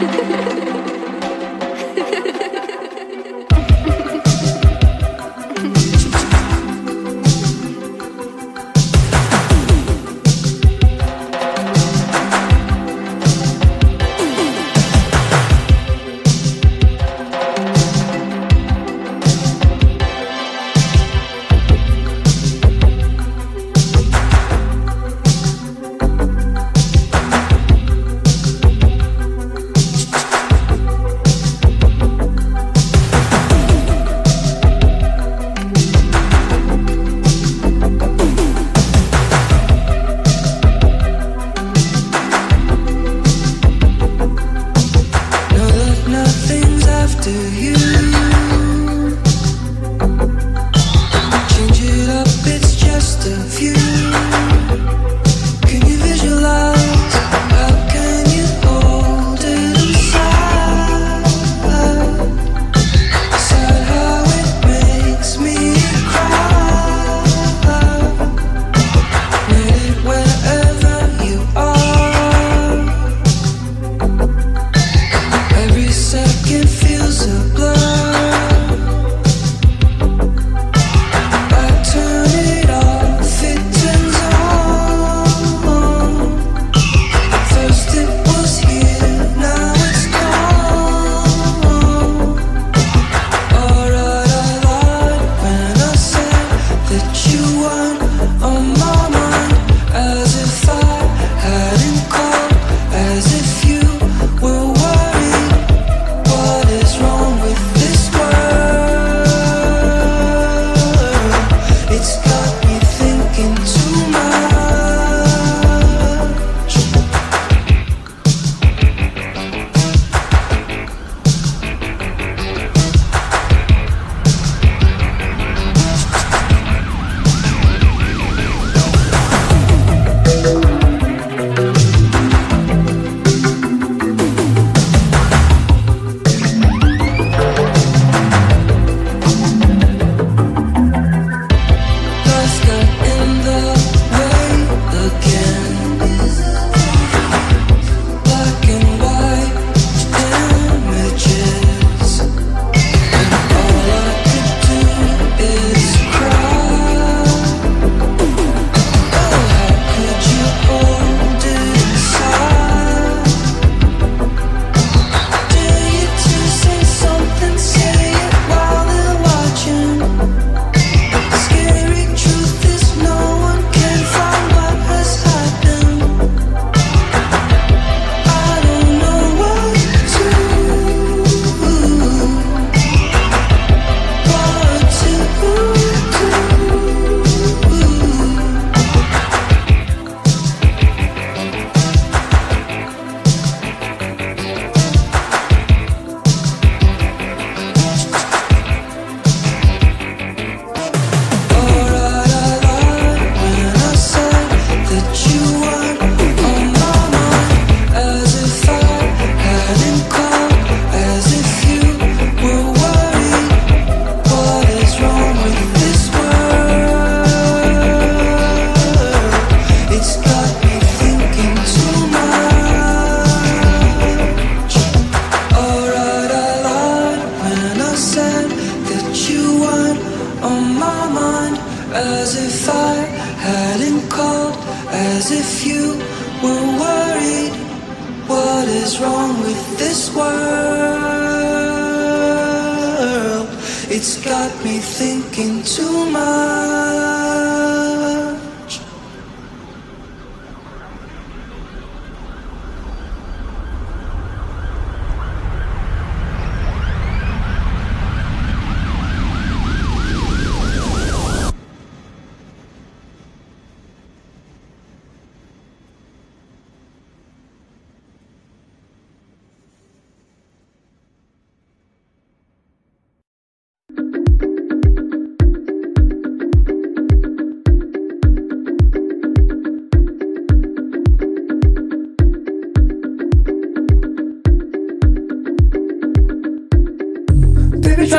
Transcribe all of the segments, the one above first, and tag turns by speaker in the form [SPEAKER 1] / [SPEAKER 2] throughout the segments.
[SPEAKER 1] Ha ha ha!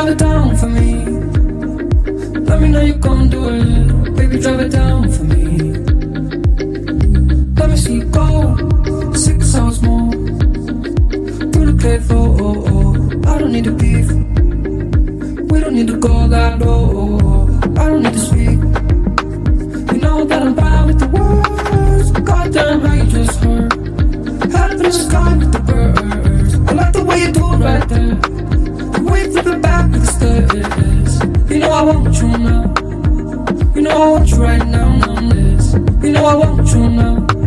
[SPEAKER 1] drive it down for me. Let me know you gon' do it. Baby, drive it down for me. Let me see you go. Six hours more. Through the cliff, oh, oh, oh. I don't need to beef. We don't need to go that low. I don't need to speak. You know that I'm bad with the words. Goddamn, how you just hurt. Head up in the sky with the birds. I like the way you do it right there way to the back of the stairs. You know I want you now. You know I want you right now, now this. You know I want you now.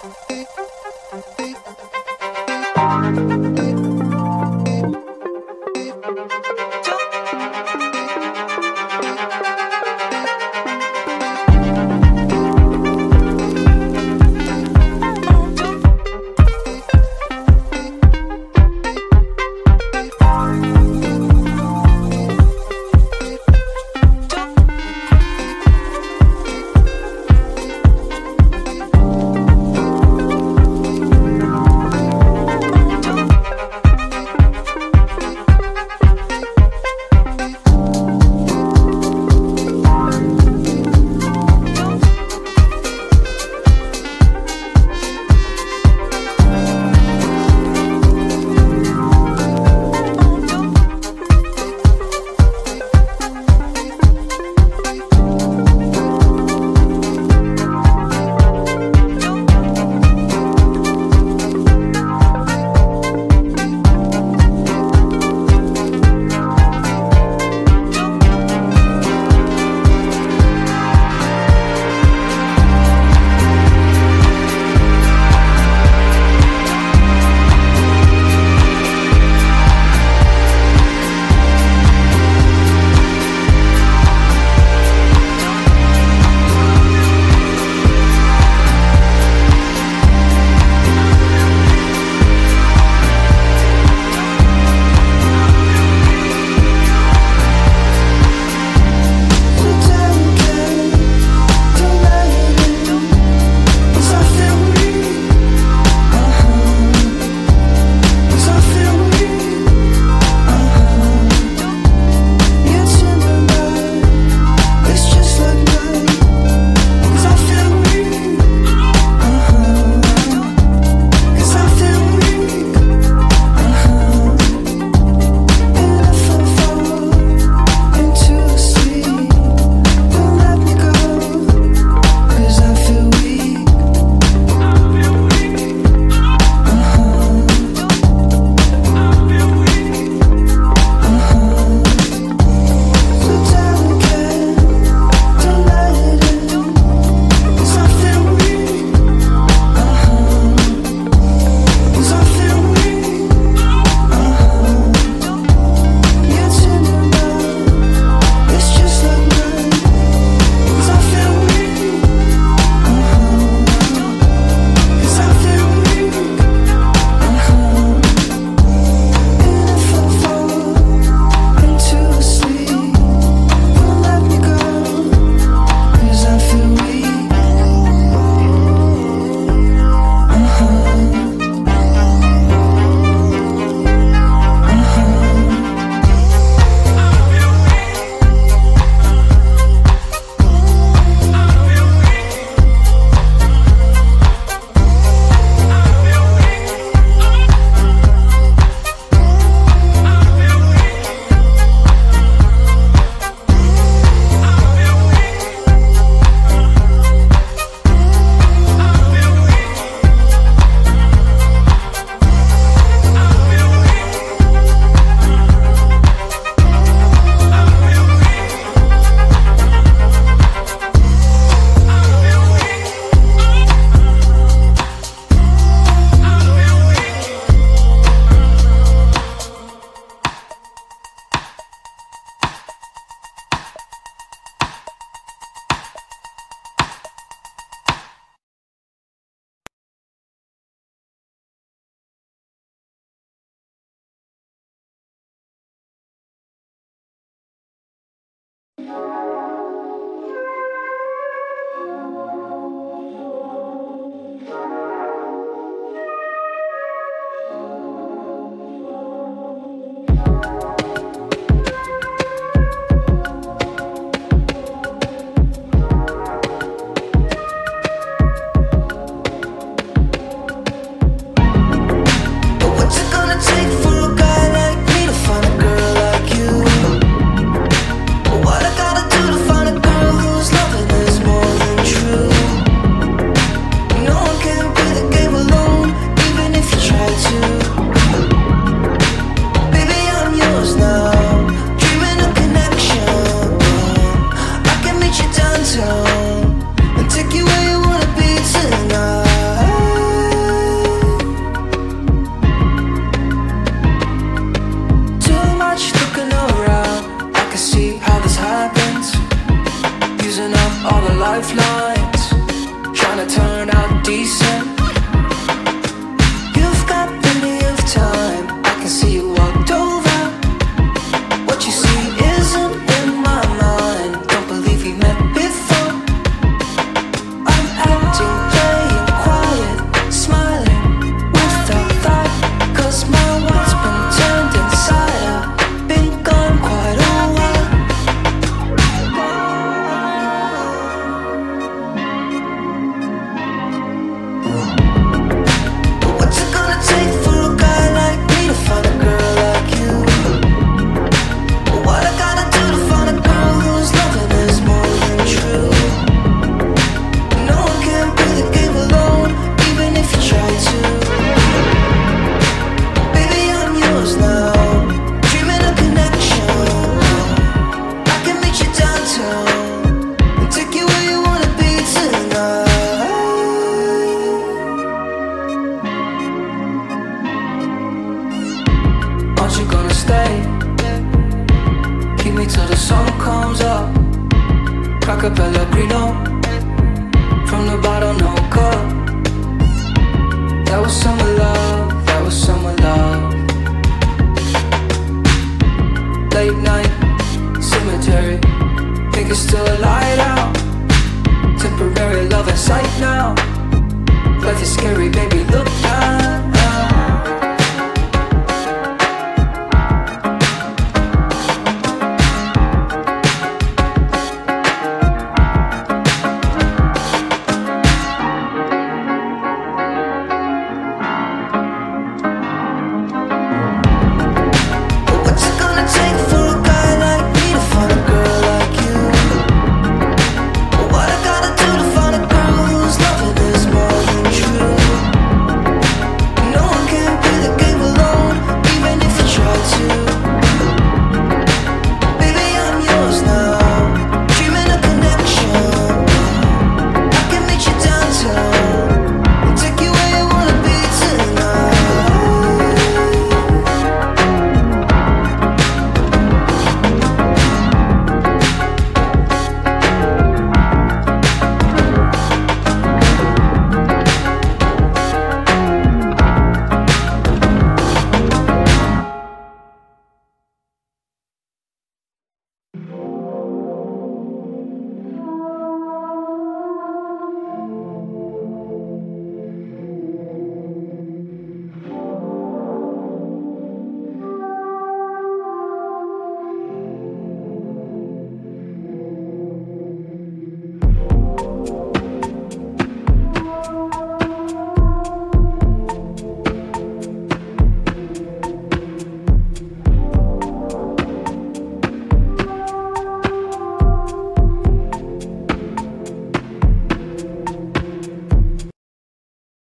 [SPEAKER 1] Thank you.